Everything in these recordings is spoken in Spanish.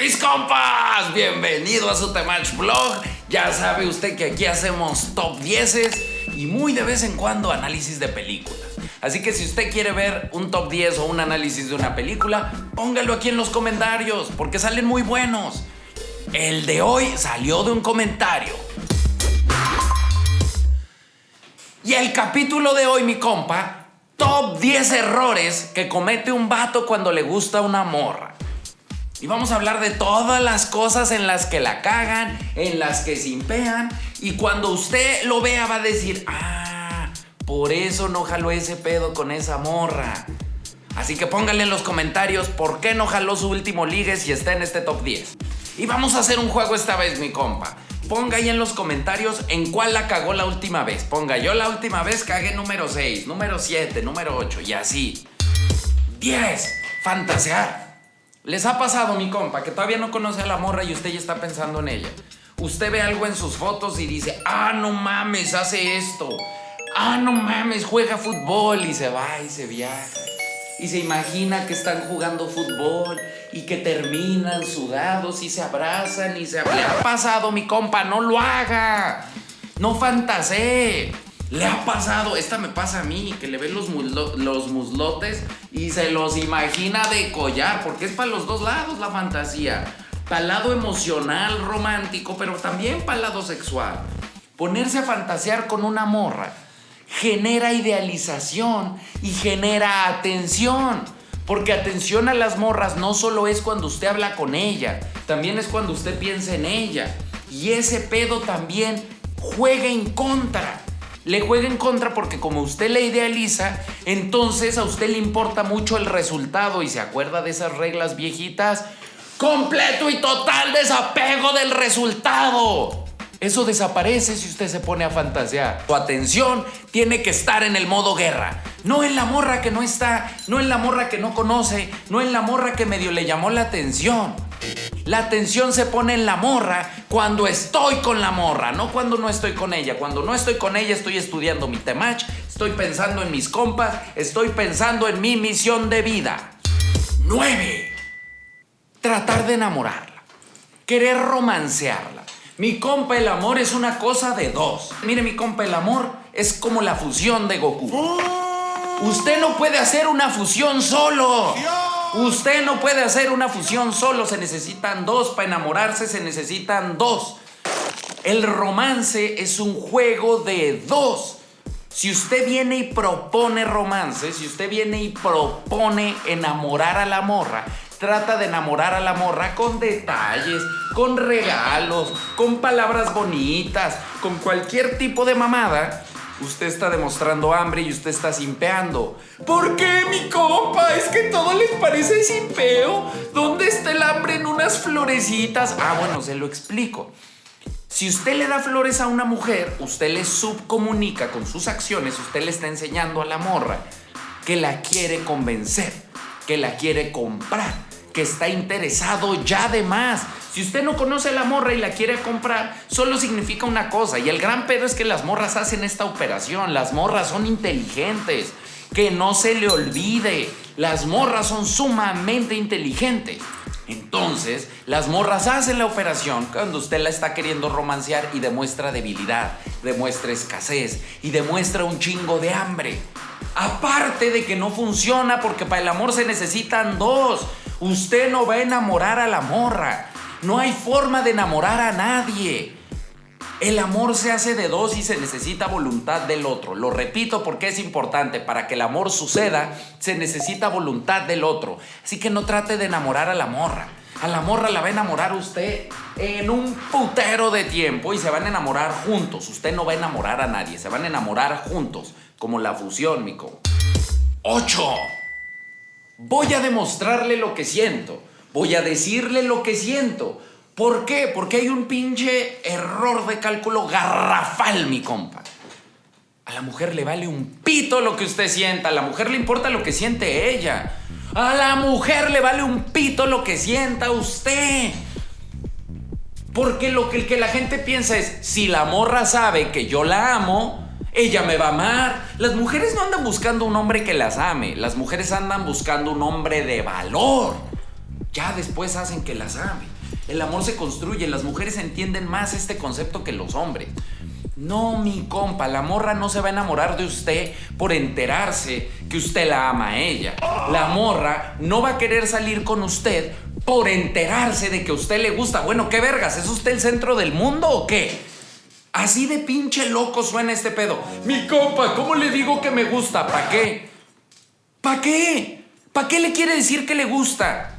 Mis compas, bienvenido a su Temach Blog. Ya sabe usted que aquí hacemos top 10 y muy de vez en cuando análisis de películas. Así que si usted quiere ver un top 10 o un análisis de una película, póngalo aquí en los comentarios, porque salen muy buenos. El de hoy salió de un comentario. Y el capítulo de hoy, mi compa, top 10 errores que comete un vato cuando le gusta una morra. Y vamos a hablar de todas las cosas en las que la cagan, en las que se impean. Y cuando usted lo vea va a decir, ah, por eso no jaló ese pedo con esa morra. Así que pónganle en los comentarios por qué no jaló su último ligue si está en este top 10. Y vamos a hacer un juego esta vez, mi compa. Ponga ahí en los comentarios en cuál la cagó la última vez. Ponga, yo la última vez cagué número 6, número 7, número 8 y así. 10. Fantasear. ¿Les ha pasado, mi compa, que todavía no conoce a la morra y usted ya está pensando en ella? Usted ve algo en sus fotos y dice, ah, no mames, hace esto. Ah, no mames, juega fútbol y se va y se viaja. Y se imagina que están jugando fútbol y que terminan sudados y se abrazan y se... Le ha pasado, mi compa, no lo haga. No fantasee. Le ha pasado, esta me pasa a mí, que le ven los, los muslotes y se los imagina de collar, porque es para los dos lados la fantasía. Para el lado emocional, romántico, pero también para el lado sexual. Ponerse a fantasear con una morra genera idealización y genera atención. Porque atención a las morras no solo es cuando usted habla con ella, también es cuando usted piensa en ella. Y ese pedo también juega en contra le juega en contra porque como usted le idealiza, entonces a usted le importa mucho el resultado y se acuerda de esas reglas viejitas. Completo y total desapego del resultado. Eso desaparece si usted se pone a fantasear. Su atención tiene que estar en el modo guerra. No en la morra que no está, no en la morra que no conoce, no en la morra que medio le llamó la atención. La atención se pone en la morra cuando estoy con la morra, no cuando no estoy con ella. Cuando no estoy con ella estoy estudiando mi temach, estoy pensando en mis compas, estoy pensando en mi misión de vida. 9. Tratar de enamorarla. Querer romancearla. Mi compa, el amor es una cosa de dos. Mire, mi compa, el amor es como la fusión de Goku. Usted no puede hacer una fusión solo. Usted no puede hacer una fusión solo, se necesitan dos. Para enamorarse se necesitan dos. El romance es un juego de dos. Si usted viene y propone romance, si usted viene y propone enamorar a la morra, trata de enamorar a la morra con detalles, con regalos, con palabras bonitas, con cualquier tipo de mamada, Usted está demostrando hambre y usted está simpeando. ¿Por qué, mi compa? Es que todo les parece simpeo. ¿Dónde está el hambre en unas florecitas? Ah, bueno, se lo explico. Si usted le da flores a una mujer, usted le subcomunica con sus acciones, usted le está enseñando a la morra que la quiere convencer, que la quiere comprar, que está interesado ya de más. Si usted no conoce a la morra y la quiere comprar, solo significa una cosa. Y el gran pedo es que las morras hacen esta operación. Las morras son inteligentes. Que no se le olvide. Las morras son sumamente inteligentes. Entonces, las morras hacen la operación cuando usted la está queriendo romancear y demuestra debilidad, demuestra escasez y demuestra un chingo de hambre. Aparte de que no funciona porque para el amor se necesitan dos. Usted no va a enamorar a la morra. No hay forma de enamorar a nadie. El amor se hace de dos y se necesita voluntad del otro. Lo repito porque es importante. Para que el amor suceda, se necesita voluntad del otro. Así que no trate de enamorar a la morra. A la morra la va a enamorar usted en un putero de tiempo y se van a enamorar juntos. Usted no va a enamorar a nadie, se van a enamorar juntos. Como la fusión, mico. 8. Voy a demostrarle lo que siento. Voy a decirle lo que siento. ¿Por qué? Porque hay un pinche error de cálculo garrafal, mi compa. A la mujer le vale un pito lo que usted sienta. A la mujer le importa lo que siente ella. A la mujer le vale un pito lo que sienta usted. Porque lo que, que la gente piensa es, si la morra sabe que yo la amo, ella me va a amar. Las mujeres no andan buscando un hombre que las ame. Las mujeres andan buscando un hombre de valor. ya después hacen que las ame. El amor se construye, las mujeres entienden más este concepto que los hombres. No, mi compa, la morra no se va a enamorar de usted por enterarse que usted la ama a ella. La morra no va a querer salir con usted por enterarse de que usted le gusta. Bueno, ¿qué vergas? ¿Es usted el centro del mundo o qué? Así de pinche loco suena este pedo. Mi compa, ¿cómo le digo que me gusta? ¿Para qué? ¿Para qué? ¿Para qué le quiere decir que le gusta?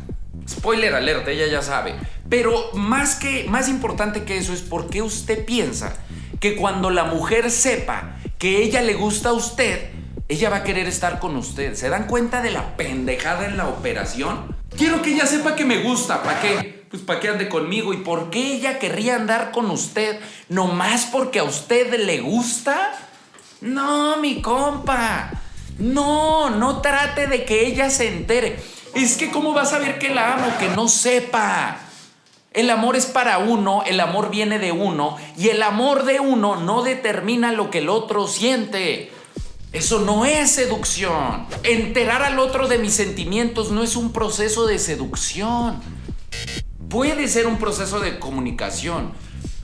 Spoiler alert, ella ya sabe. Pero más que más importante que eso es por qué usted piensa que cuando la mujer sepa que ella le gusta a usted, ella va a querer estar con usted. ¿Se dan cuenta de la pendejada en la operación? Quiero que ella sepa que me gusta. ¿Para qué? Pues para que ande conmigo. ¿Y por qué ella querría andar con usted? ¿Nomás porque a usted le gusta? No, mi compa. No, no trate de que ella se entere. Es que cómo va a saber que la amo, que no sepa. El amor es para uno, el amor viene de uno y el amor de uno no determina lo que el otro siente. Eso no es seducción. Enterar al otro de mis sentimientos no es un proceso de seducción. Puede ser un proceso de comunicación.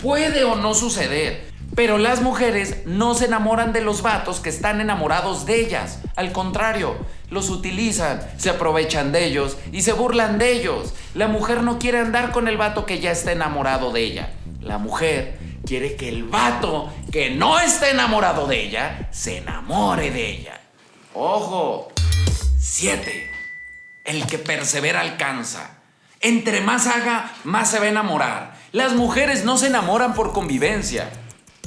Puede o no suceder. Pero las mujeres no se enamoran de los vatos que están enamorados de ellas. Al contrario, los utilizan, se aprovechan de ellos y se burlan de ellos. La mujer no quiere andar con el vato que ya está enamorado de ella. La mujer quiere que el vato que no está enamorado de ella se enamore de ella. Ojo. 7. El que persevera alcanza. Entre más haga, más se va a enamorar. Las mujeres no se enamoran por convivencia.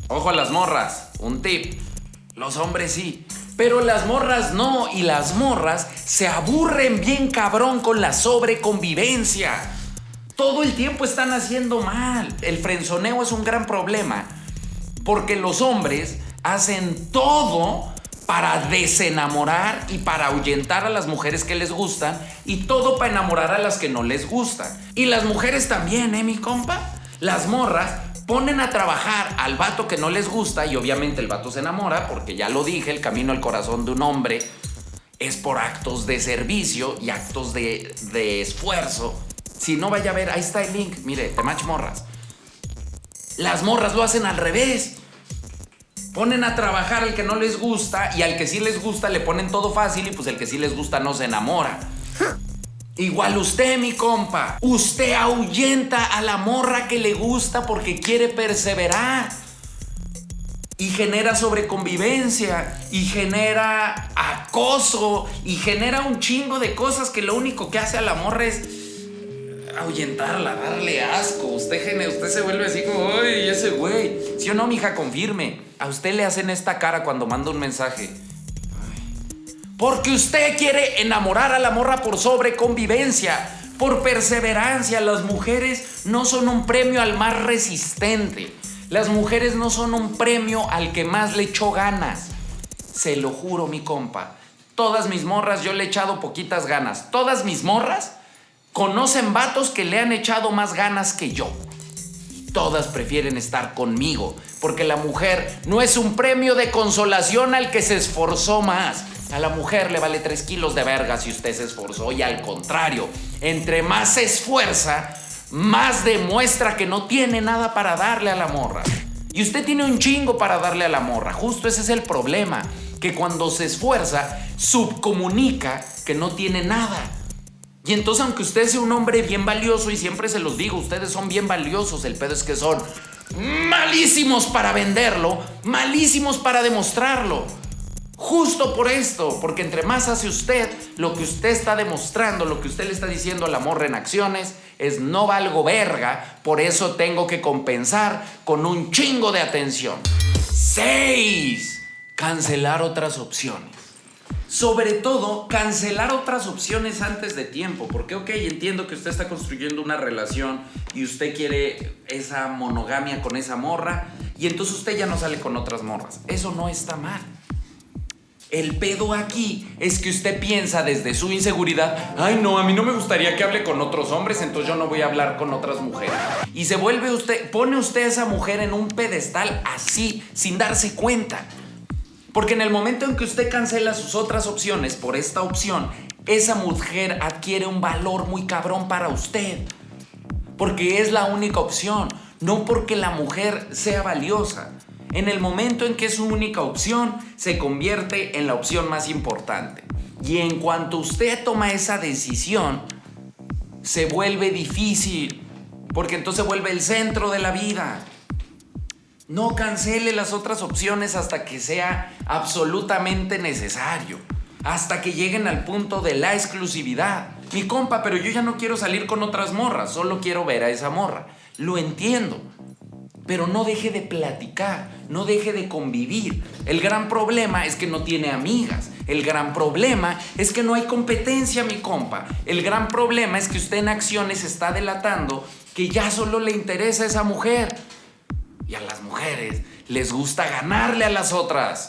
Ojo a las morras. Un tip. Los hombres sí. Pero las morras no, y las morras se aburren bien cabrón con la sobreconvivencia. Todo el tiempo están haciendo mal. El frenzoneo es un gran problema. Porque los hombres hacen todo para desenamorar y para ahuyentar a las mujeres que les gustan y todo para enamorar a las que no les gustan. Y las mujeres también, ¿eh, mi compa? Las morras ponen a trabajar al vato que no les gusta y obviamente el vato se enamora porque ya lo dije, el camino al corazón de un hombre es por actos de servicio y actos de, esfuerzo. Si no vaya a ver, ahí está el link, mire, te match morras. Las morras lo hacen al revés. Ponen a trabajar al que no les gusta y al que sí les gusta le ponen todo fácil y pues el que sí les gusta no se enamora. Igual usted, mi compa. Usted ahuyenta a la morra que le gusta porque quiere perseverar. Y genera sobreconvivencia. Y genera acoso. Y genera un chingo de cosas que lo único que hace a la morra es ahuyentarla, darle asco. Usted, usted se vuelve así como, ¡ay, ese güey! Si o no, mija, confirme. A usted le hacen esta cara cuando manda un mensaje. Porque usted quiere enamorar a la morra por sobreconvivencia, por perseverancia. Las mujeres no son un premio al más resistente. Las mujeres no son un premio al que más le echó ganas. Se lo juro, mi compa. Todas mis morras yo le he echado poquitas ganas. Todas mis morras conocen vatos que le han echado más ganas que yo. Y todas prefieren estar conmigo, porque la mujer no es un premio de consolación al que se esforzó más. A la mujer le vale 3 kilos de verga si usted se esforzó y al contrario, entre más se esfuerza, más demuestra que no tiene nada para darle a la morra. Y usted tiene un chingo para darle a la morra. Justo ese es el problema, que cuando se esfuerza, subcomunica que no tiene nada. Y entonces aunque usted sea un hombre bien valioso, y siempre se los digo, ustedes son bien valiosos, el pedo es que son malísimos para venderlo, malísimos para demostrarlo. Justo por esto, porque entre más hace usted, lo que usted está demostrando, lo que usted le está diciendo al amor en acciones, es no valgo verga, por eso tengo que compensar con un chingo de atención. 6. Cancelar otras opciones. Sobre todo, cancelar otras opciones antes de tiempo. Porque, ok, entiendo que usted está construyendo una relación y usted quiere esa monogamia con esa morra y entonces usted ya no sale con otras morras. Eso no está mal. El pedo aquí es que usted piensa desde su inseguridad, ay no, a mí no me gustaría que hable con otros hombres, entonces yo no voy a hablar con otras mujeres. Y se vuelve usted, pone usted a esa mujer en un pedestal así, sin darse cuenta. Porque en el momento en que usted cancela sus otras opciones por esta opción, esa mujer adquiere un valor muy cabrón para usted. Porque es la única opción, no porque la mujer sea valiosa. En el momento en que es su única opción, se convierte en la opción más importante. Y en cuanto usted toma esa decisión, se vuelve difícil, porque entonces vuelve el centro de la vida. No cancele las otras opciones hasta que sea absolutamente necesario, hasta que lleguen al punto de la exclusividad. Mi compa, pero yo ya no quiero salir con otras morras, solo quiero ver a esa morra. Lo entiendo, pero no deje de platicar, no deje de convivir. El gran problema es que no tiene amigas. El gran problema es que no hay competencia, mi compa. El gran problema es que usted en acciones está delatando que ya solo le interesa a esa mujer. Y a las mujeres les gusta ganarle a las otras.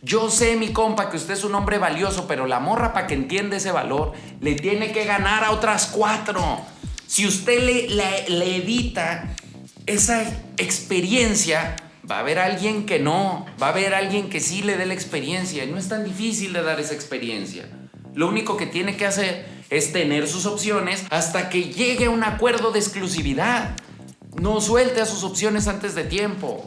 Yo sé, mi compa, que usted es un hombre valioso, pero la morra, para que entienda ese valor, le tiene que ganar a otras cuatro. Si usted le, le, le evita esa experiencia, va a haber alguien que no, va a haber alguien que sí le dé la experiencia. Y no es tan difícil de dar esa experiencia. Lo único que tiene que hacer es tener sus opciones hasta que llegue a un acuerdo de exclusividad. No suelte a sus opciones antes de tiempo.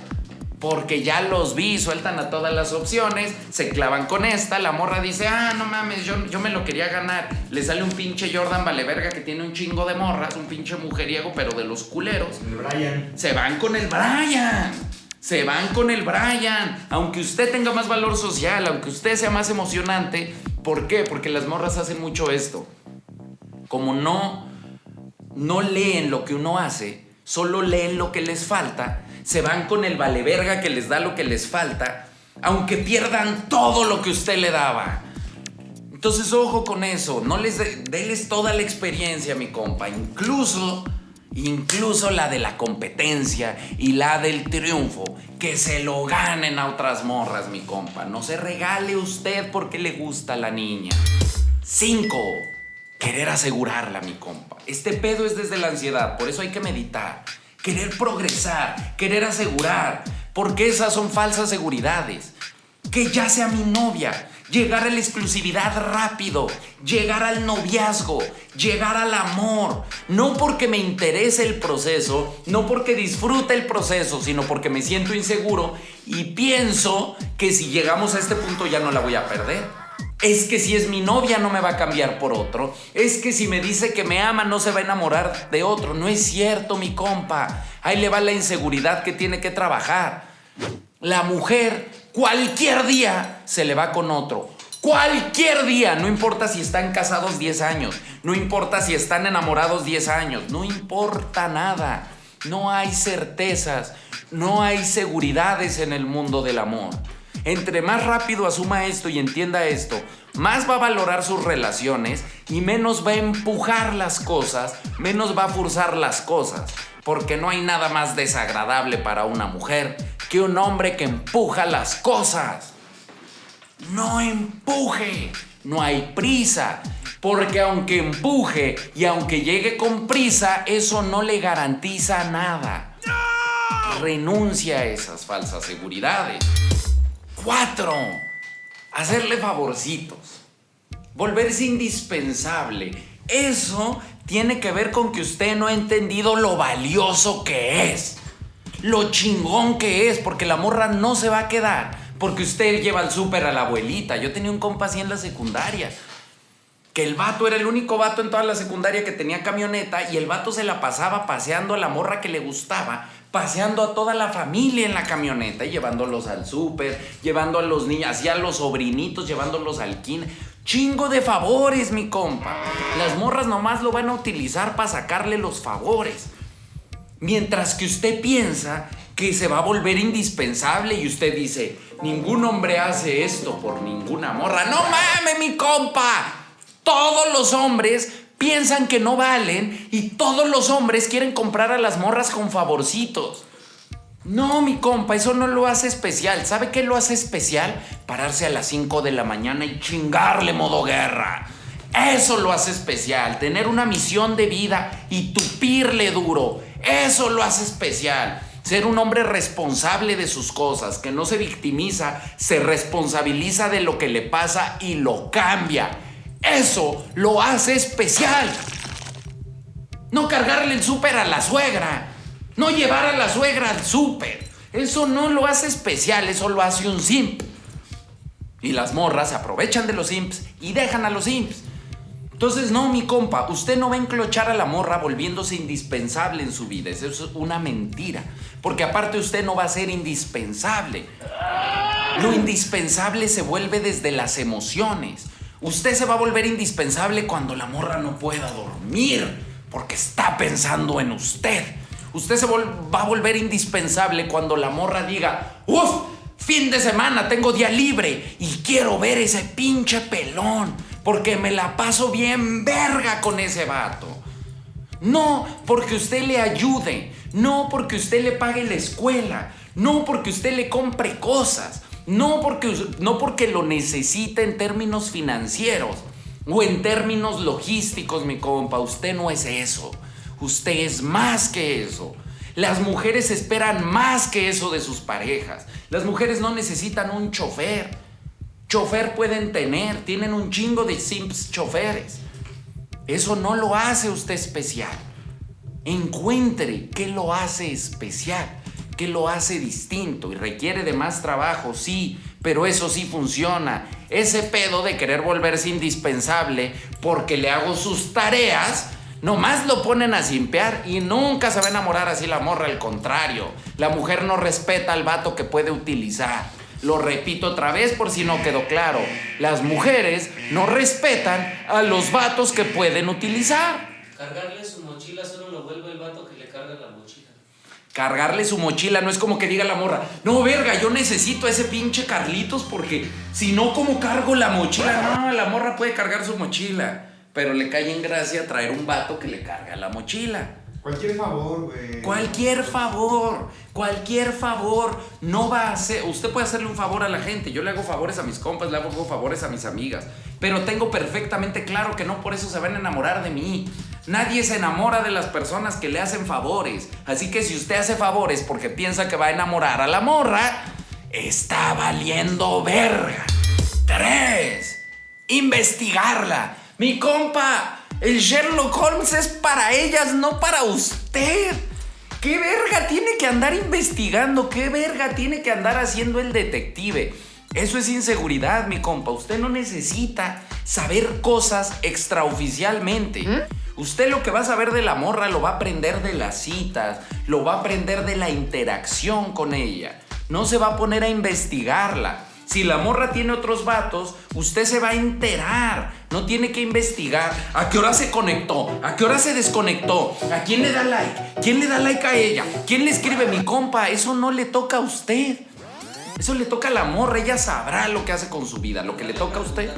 Porque ya los vi, sueltan a todas las opciones, se clavan con esta, la morra dice, ah, no mames, yo, yo me lo quería ganar. Le sale un pinche Jordan Valeverga que tiene un chingo de morras, un pinche mujeriego, pero de los culeros. El Brian. Se van con el Brian. Se van con el Brian. Aunque usted tenga más valor social, aunque usted sea más emocionante. ¿Por qué? Porque las morras hacen mucho esto. Como no, no leen lo que uno hace, solo leen lo que les falta se van con el valeverga que les da lo que les falta, aunque pierdan todo lo que usted le daba. Entonces, ojo con eso, no les de, toda la experiencia, mi compa, incluso incluso la de la competencia y la del triunfo, que se lo ganen a otras morras, mi compa. No se regale usted porque le gusta la niña. 5. Querer asegurarla, mi compa. Este pedo es desde la ansiedad, por eso hay que meditar querer progresar, querer asegurar, porque esas son falsas seguridades. Que ya sea mi novia, llegar a la exclusividad rápido, llegar al noviazgo, llegar al amor, no porque me interese el proceso, no porque disfrute el proceso, sino porque me siento inseguro y pienso que si llegamos a este punto ya no la voy a perder. Es que si es mi novia no me va a cambiar por otro. Es que si me dice que me ama no se va a enamorar de otro. No es cierto, mi compa. Ahí le va la inseguridad que tiene que trabajar. La mujer cualquier día se le va con otro. Cualquier día, no importa si están casados 10 años, no importa si están enamorados 10 años, no importa nada. No hay certezas, no hay seguridades en el mundo del amor. Entre más rápido asuma esto y entienda esto, más va a valorar sus relaciones y menos va a empujar las cosas, menos va a forzar las cosas. Porque no hay nada más desagradable para una mujer que un hombre que empuja las cosas. No empuje, no hay prisa. Porque aunque empuje y aunque llegue con prisa, eso no le garantiza nada. Renuncia a esas falsas seguridades. Cuatro, hacerle favorcitos. Volverse indispensable. Eso tiene que ver con que usted no ha entendido lo valioso que es. Lo chingón que es, porque la morra no se va a quedar. Porque usted lleva al súper a la abuelita. Yo tenía un compa así en la secundaria. Que el vato era el único vato en toda la secundaria que tenía camioneta y el vato se la pasaba paseando a la morra que le gustaba paseando a toda la familia en la camioneta, llevándolos al súper, llevando a los niños, así a los sobrinitos, llevándolos al kin. Chingo de favores, mi compa. Las morras nomás lo van a utilizar para sacarle los favores. Mientras que usted piensa que se va a volver indispensable y usted dice, ningún hombre hace esto por ninguna morra. No mames, mi compa. Todos los hombres piensan que no valen y todos los hombres quieren comprar a las morras con favorcitos. No, mi compa, eso no lo hace especial. ¿Sabe qué lo hace especial? Pararse a las 5 de la mañana y chingarle modo guerra. Eso lo hace especial. Tener una misión de vida y tupirle duro. Eso lo hace especial. Ser un hombre responsable de sus cosas, que no se victimiza, se responsabiliza de lo que le pasa y lo cambia. Eso lo hace especial. No cargarle el súper a la suegra. No llevar a la suegra al súper. Eso no lo hace especial, eso lo hace un simp. Y las morras se aprovechan de los simps y dejan a los simps. Entonces, no, mi compa, usted no va a enclochar a la morra volviéndose indispensable en su vida. Eso es una mentira. Porque aparte usted no va a ser indispensable. Lo indispensable se vuelve desde las emociones. Usted se va a volver indispensable cuando la morra no pueda dormir porque está pensando en usted. Usted se va a volver indispensable cuando la morra diga, uff, fin de semana, tengo día libre y quiero ver ese pinche pelón porque me la paso bien verga con ese vato. No porque usted le ayude, no porque usted le pague la escuela, no porque usted le compre cosas, no porque, no porque lo necesita en términos financieros o en términos logísticos, mi compa. Usted no es eso. Usted es más que eso. Las mujeres esperan más que eso de sus parejas. Las mujeres no necesitan un chofer. Chofer pueden tener, tienen un chingo de simps choferes. Eso no lo hace usted especial. Encuentre qué lo hace especial lo hace distinto y requiere de más trabajo, sí, pero eso sí funciona. Ese pedo de querer volverse indispensable porque le hago sus tareas, nomás lo ponen a simpear y nunca se va a enamorar así la morra, al contrario. La mujer no respeta al vato que puede utilizar. Lo repito otra vez por si no quedó claro. Las mujeres no respetan a los vatos que pueden utilizar. Cargarle su mochila solo lo vuelve el vato que le carga la mochila cargarle su mochila, no es como que diga la morra, no, verga, yo necesito a ese pinche Carlitos porque si no, ¿cómo cargo la mochila? No, la morra puede cargar su mochila, pero le cae en gracia traer un vato que le carga la mochila. Cualquier favor, güey. Cualquier favor, cualquier favor. No va a ser. Usted puede hacerle un favor a la gente. Yo le hago favores a mis compas, le hago favores a mis amigas. Pero tengo perfectamente claro que no por eso se van a enamorar de mí. Nadie se enamora de las personas que le hacen favores. Así que si usted hace favores porque piensa que va a enamorar a la morra, está valiendo verga. Tres. Investigarla. Mi compa, el Sherlock Holmes es para ellas, no para usted. ¿Qué verga tiene que andar investigando? ¿Qué verga tiene que andar haciendo el detective? Eso es inseguridad, mi compa. Usted no necesita saber cosas extraoficialmente. ¿Mm? Usted lo que va a saber de la morra lo va a aprender de las citas, lo va a aprender de la interacción con ella. No se va a poner a investigarla. Si la morra tiene otros vatos, usted se va a enterar. No tiene que investigar a qué hora se conectó, a qué hora se desconectó, a quién le da like, quién le da like a ella, quién le escribe mi compa. Eso no le toca a usted. Eso le toca a la morra. Ella sabrá lo que hace con su vida, lo que le toca a usted.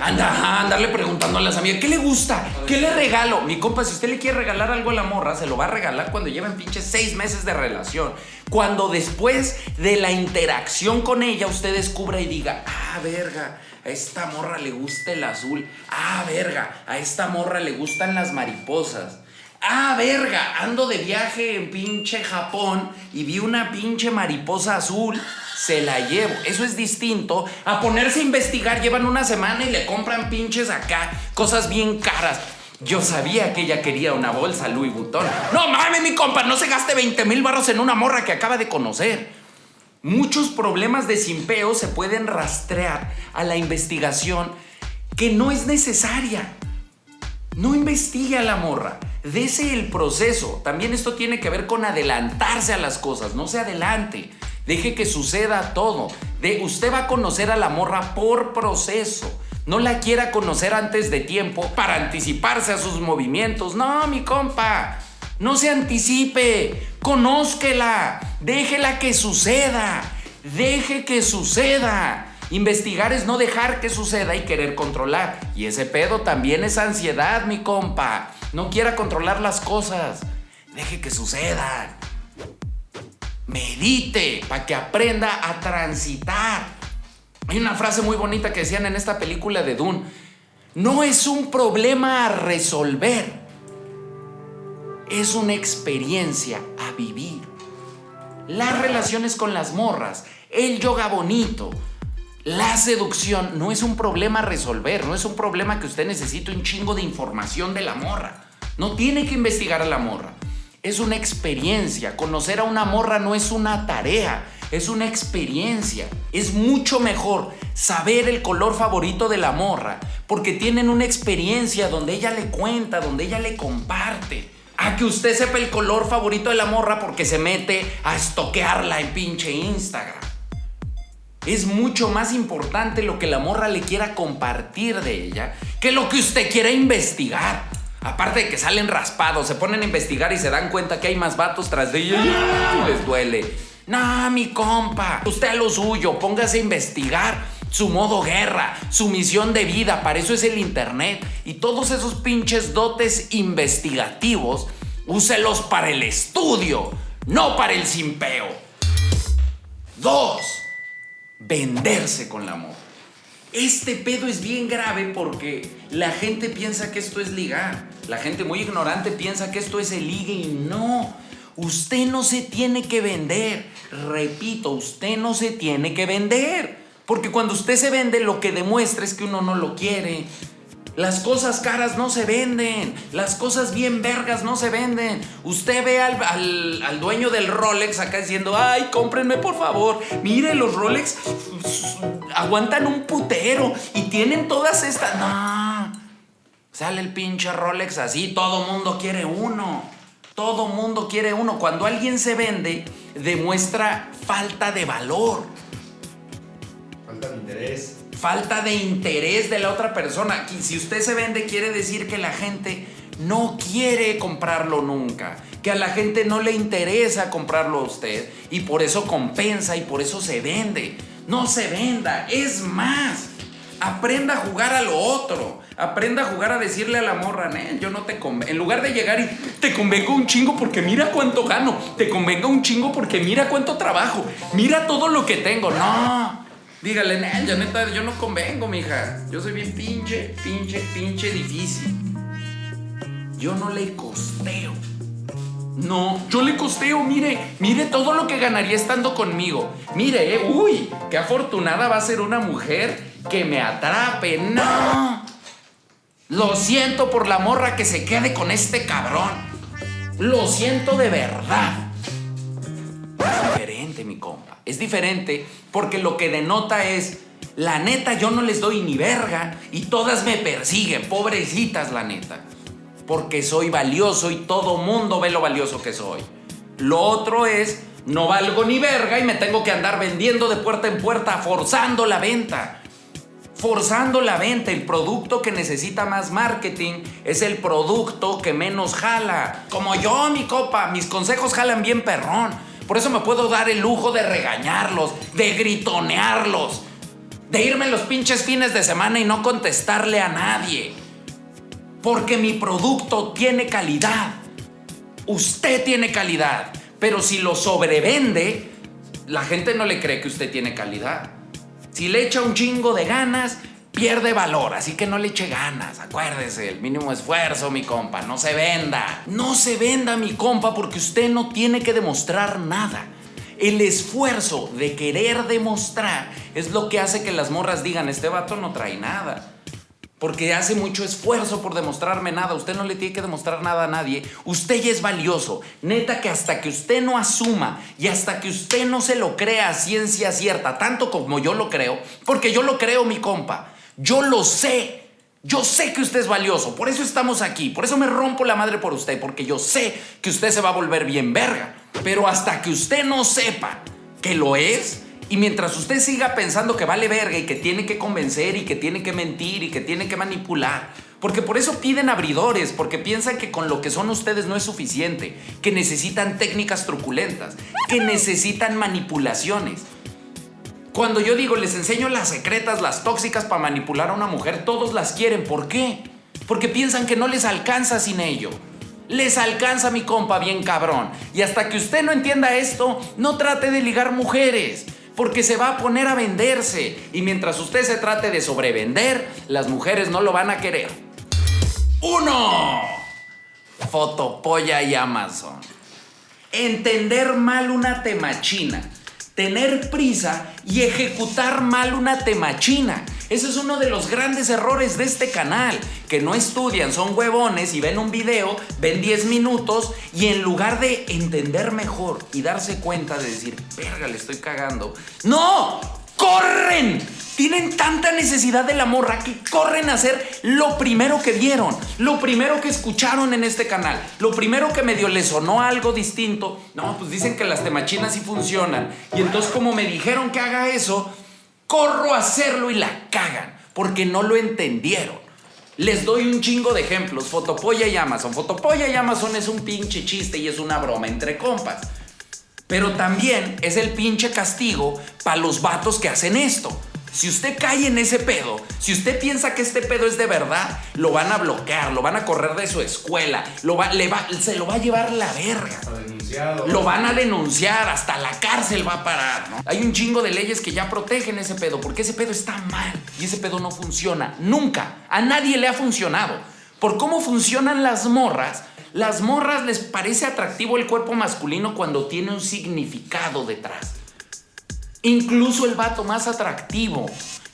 Anda, andarle preguntando a las amigas, ¿qué le gusta? ¿Qué le regalo? Mi compa, si usted le quiere regalar algo a la morra, se lo va a regalar cuando lleven pinches seis meses de relación. Cuando después de la interacción con ella usted descubra y diga, ah, verga, a esta morra le gusta el azul. Ah, verga, a esta morra le gustan las mariposas. Ah, verga, ando de viaje en pinche Japón y vi una pinche mariposa azul se la llevo. Eso es distinto a ponerse a investigar. Llevan una semana y le compran pinches acá, cosas bien caras. Yo sabía que ella quería una bolsa Louis Vuitton. No mames, mi compa, no se gaste 20 mil barros en una morra que acaba de conocer. Muchos problemas de simpeo se pueden rastrear a la investigación que no es necesaria. No investigue a la morra. Dese el proceso. También esto tiene que ver con adelantarse a las cosas. No se adelante. Deje que suceda todo. De, usted va a conocer a la morra por proceso. No la quiera conocer antes de tiempo para anticiparse a sus movimientos. No, mi compa. No se anticipe. Conózquela. Déjela que suceda. Deje que suceda. Investigar es no dejar que suceda y querer controlar. Y ese pedo también es ansiedad, mi compa. No quiera controlar las cosas. Deje que sucedan medite, para que aprenda a transitar. Hay una frase muy bonita que decían en esta película de Dune. No es un problema a resolver, es una experiencia a vivir. Las relaciones con las morras, el yoga bonito, La seducción no es un problema a resolver, no es un problema que usted necesite un chingo de información de la morra. No tiene que investigar a la morra. Es una experiencia. Conocer a una morra no es una tarea, es una experiencia. Es mucho mejor saber el color favorito de la morra porque tienen una experiencia donde ella le cuenta, donde ella le comparte. A que usted sepa el color favorito de la morra porque se mete a estoquearla en pinche Instagram. Es mucho más importante lo que la morra le quiera compartir de ella que lo que usted quiera investigar. Aparte de que salen raspados, se ponen a investigar y se dan cuenta que hay más vatos tras de ella y les duele. No, mi compa, usted a lo suyo, póngase a investigar su modo guerra, su misión de vida, para eso es el internet. Y todos esos pinches dotes investigativos, úselos para el estudio, no para el simpeo. Dos venderse con la amor. Este pedo es bien grave porque la gente piensa que esto es ligar. La gente muy ignorante piensa que esto es el ligue y no. Usted no se tiene que vender. Repito, usted no se tiene que vender. Porque cuando usted se vende lo que demuestra es que uno no lo quiere. Las cosas caras no se venden. Las cosas bien vergas no se venden. Usted ve al, dueño del Rolex acá diciendo, ay, cómprenme por favor. Mire, los Rolex aguantan un putero y tienen todas estas... No. Sale el pinche Rolex así, todo mundo quiere uno. Todo mundo quiere uno. Cuando alguien se vende, demuestra falta de valor. Falta de interés falta de interés de la otra persona. Si usted se vende, quiere decir que la gente no quiere comprarlo nunca, que a la gente no le interesa comprarlo a usted y por eso compensa y por eso se vende. No se venda, es más. Aprenda a jugar a lo otro. Aprenda a jugar a decirle a la morra, yo no te convengo. En lugar de llegar y te convengo un chingo porque mira cuánto gano. Te convengo un chingo porque mira cuánto trabajo. Mira todo lo que tengo. No. Dígale, yo neta, yo no convengo, mija. Yo soy bien pinche, pinche, pinche difícil. Yo no le costeo. No, yo le costeo, mire, mire todo lo que ganaría estando conmigo. Mire, eh, uy, qué afortunada va a ser una mujer que me atrape. No. Lo siento por la morra que se quede con este cabrón. Lo siento de verdad. Es diferente, mi compa. Es diferente porque lo que denota es, la neta, yo no les doy ni verga y todas me persiguen, pobrecitas, la neta. Porque soy valioso y todo mundo ve lo valioso que soy. Lo otro es, no valgo ni verga y me tengo que andar vendiendo de puerta en puerta, forzando la venta. Forzando la venta, el producto que necesita más marketing es el producto que menos jala. Como yo, mi copa, mis consejos jalan bien perrón por eso me puedo dar el lujo de regañarlos, de gritonearlos, de irme los pinches fines de semana y no contestarle a nadie. Porque mi producto tiene calidad. Usted tiene calidad. Pero si lo sobrevende, la gente no le cree que usted tiene calidad. Si le echa un chingo de ganas, pierde valor, así que no le eche ganas, acuérdese, el mínimo esfuerzo, mi compa, no se venda. No se venda, mi compa, porque usted no tiene que demostrar nada. El esfuerzo de querer demostrar es lo que hace que las morras digan, este vato no trae nada. Porque hace mucho esfuerzo por demostrarme nada. Usted no le tiene que demostrar nada a nadie. Usted ya es valioso. Neta que hasta que usted no asuma y hasta que usted no se lo crea a ciencia cierta, tanto como yo lo creo, porque yo lo creo, mi compa. Yo lo sé. Yo sé que usted es valioso. Por eso estamos aquí. Por eso me rompo la madre por usted. Porque yo sé que usted se va a volver bien verga. Pero hasta que usted no sepa que lo es, y mientras usted siga pensando que vale verga y que tiene que convencer y que tiene que mentir y que tiene que manipular, porque por eso piden abridores, porque piensan que con lo que son ustedes no es suficiente, que necesitan técnicas truculentas, que necesitan manipulaciones. Cuando yo digo les enseño las secretas, las tóxicas para manipular a una mujer, todos las quieren. ¿Por qué? Porque piensan que no les alcanza sin ello. Les alcanza mi compa bien cabrón. Y hasta que usted no entienda esto, no trate de ligar mujeres. Porque se va a poner a venderse. Y mientras usted se trate de sobrevender, las mujeres no lo van a querer. Uno. Fotopolla y Amazon. Entender mal una temachina tener prisa y ejecutar mal una temachina. Ese es uno de los grandes errores de este canal, que no estudian, son huevones y ven un video, ven 10 minutos y en lugar de entender mejor y darse cuenta de decir, verga, le estoy cagando, no, corren tienen tanta necesidad de la morra que corren a hacer lo primero que vieron, lo primero que escucharon en este canal, lo primero que medio les sonó algo distinto. No, pues dicen que las temachinas sí funcionan. Y entonces como me dijeron que haga eso, corro a hacerlo y la cagan, porque no lo entendieron. Les doy un chingo de ejemplos. Fotopolla y Amazon. Fotopolla y Amazon es un pinche chiste y es una broma entre compas. Pero también es el pinche castigo para los vatos que hacen esto. Si usted cae en ese pedo, si usted piensa que este pedo es de verdad, lo van a bloquear, lo van a correr de su escuela, lo va, le va, se lo va a llevar la verga. Lo van a denunciar, hasta la cárcel va a parar, ¿no? Hay un chingo de leyes que ya protegen ese pedo, porque ese pedo está mal y ese pedo no funciona. Nunca. A nadie le ha funcionado. Por cómo funcionan las morras, las morras les parece atractivo el cuerpo masculino cuando tiene un significado detrás. Incluso el vato más atractivo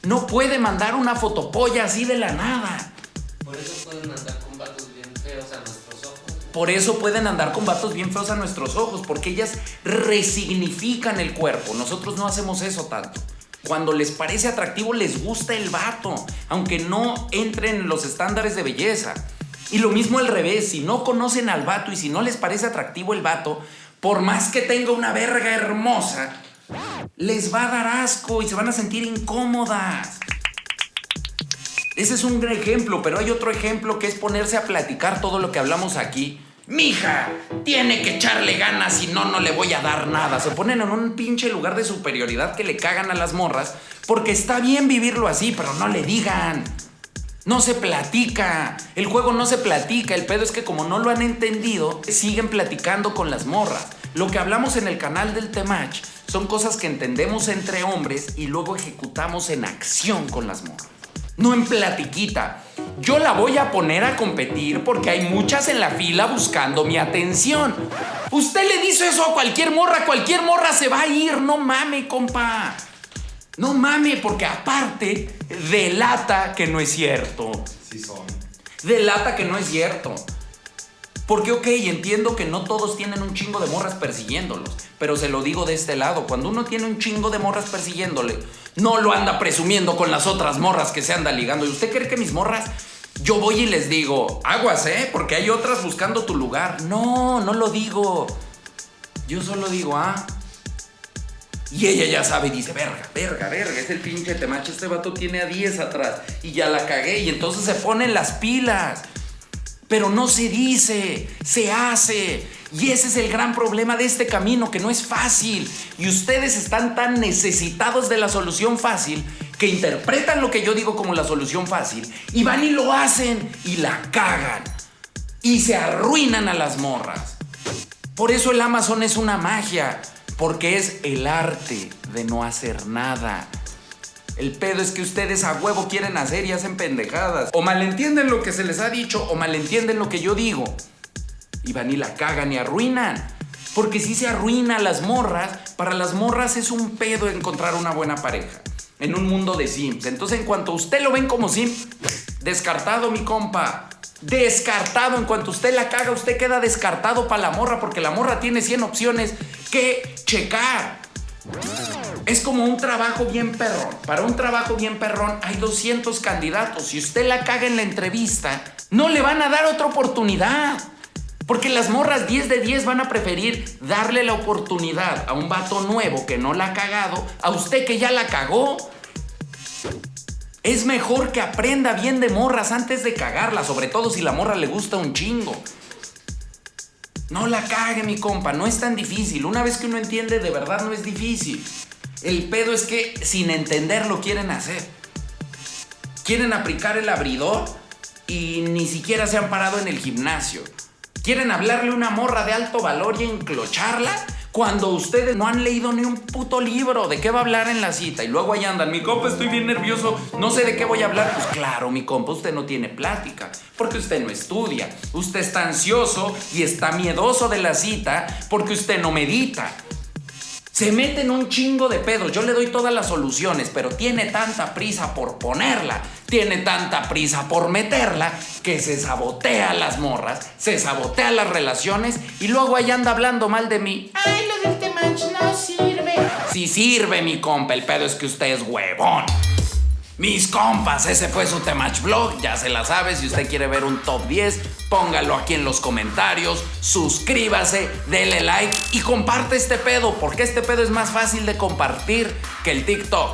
no puede mandar una fotopolla así de la nada. Por eso pueden andar con vatos bien feos a nuestros ojos. Por eso pueden andar con vatos bien feos a nuestros ojos, porque ellas resignifican el cuerpo. Nosotros no hacemos eso tanto. Cuando les parece atractivo, les gusta el vato, aunque no entren en los estándares de belleza. Y lo mismo al revés, si no conocen al vato y si no les parece atractivo el vato, por más que tenga una verga hermosa, les va a dar asco y se van a sentir incómodas. Ese es un gran ejemplo, pero hay otro ejemplo que es ponerse a platicar todo lo que hablamos aquí. Mija, tiene que echarle ganas, si no, no le voy a dar nada. Se ponen en un pinche lugar de superioridad que le cagan a las morras, porque está bien vivirlo así, pero no le digan. No se platica. El juego no se platica. El pedo es que como no lo han entendido, siguen platicando con las morras. Lo que hablamos en el canal del Temach son cosas que entendemos entre hombres y luego ejecutamos en acción con las morras. No en platiquita. Yo la voy a poner a competir porque hay muchas en la fila buscando mi atención. Usted le dice eso a cualquier morra, cualquier morra se va a ir. No mame, compa. No mame, porque aparte delata que no es cierto. Sí son. Delata que no es cierto. Porque, ok, entiendo que no todos tienen un chingo de morras persiguiéndolos, pero se lo digo de este lado, cuando uno tiene un chingo de morras persiguiéndole, no lo anda presumiendo con las otras morras que se anda ligando. ¿Y usted cree que mis morras, yo voy y les digo, aguas, eh? Porque hay otras buscando tu lugar. No, no lo digo. Yo solo digo, ah. Y ella ya sabe y dice, verga, verga, verga, es el pinche temacho, este vato tiene a 10 atrás y ya la cagué y entonces se ponen las pilas. Pero no se dice, se hace. Y ese es el gran problema de este camino, que no es fácil. Y ustedes están tan necesitados de la solución fácil que interpretan lo que yo digo como la solución fácil y van y lo hacen y la cagan. Y se arruinan a las morras. Por eso el Amazon es una magia, porque es el arte de no hacer nada. El pedo es que ustedes a huevo quieren hacer y hacen pendejadas. O malentienden lo que se les ha dicho o malentienden lo que yo digo. Y van y la cagan y arruinan. Porque si se arruina las morras, para las morras es un pedo encontrar una buena pareja. En un mundo de sims. Entonces en cuanto usted lo ven como sim, descartado mi compa. Descartado. En cuanto usted la caga, usted queda descartado para la morra porque la morra tiene 100 opciones que checar. Es como un trabajo bien perrón. Para un trabajo bien perrón hay 200 candidatos. Si usted la caga en la entrevista, no le van a dar otra oportunidad. Porque las morras 10 de 10 van a preferir darle la oportunidad a un vato nuevo que no la ha cagado, a usted que ya la cagó. Es mejor que aprenda bien de morras antes de cagarla, sobre todo si la morra le gusta un chingo. No la cague, mi compa, no es tan difícil. Una vez que uno entiende, de verdad no es difícil. El pedo es que sin entender lo quieren hacer. Quieren aplicar el abridor y ni siquiera se han parado en el gimnasio. Quieren hablarle una morra de alto valor y enclocharla cuando ustedes no han leído ni un puto libro. ¿De qué va a hablar en la cita? Y luego ahí andan, mi compa, estoy bien nervioso, no sé de qué voy a hablar. Pues claro, mi compa, usted no tiene plática, porque usted no estudia. Usted está ansioso y está miedoso de la cita porque usted no medita. Se mete en un chingo de pedos. Yo le doy todas las soluciones, pero tiene tanta prisa por ponerla, tiene tanta prisa por meterla, que se sabotea las morras, se sabotea las relaciones y luego ahí anda hablando mal de mí. Ay, lo del Temach no sirve. Si sirve, mi compa, el pedo es que usted es huevón. Mis compas, ese fue su Temach Vlog, ya se la sabe, si usted quiere ver un top 10, póngalo aquí en los comentarios, suscríbase, dele like y comparte este pedo, porque este pedo es más fácil de compartir que el TikTok.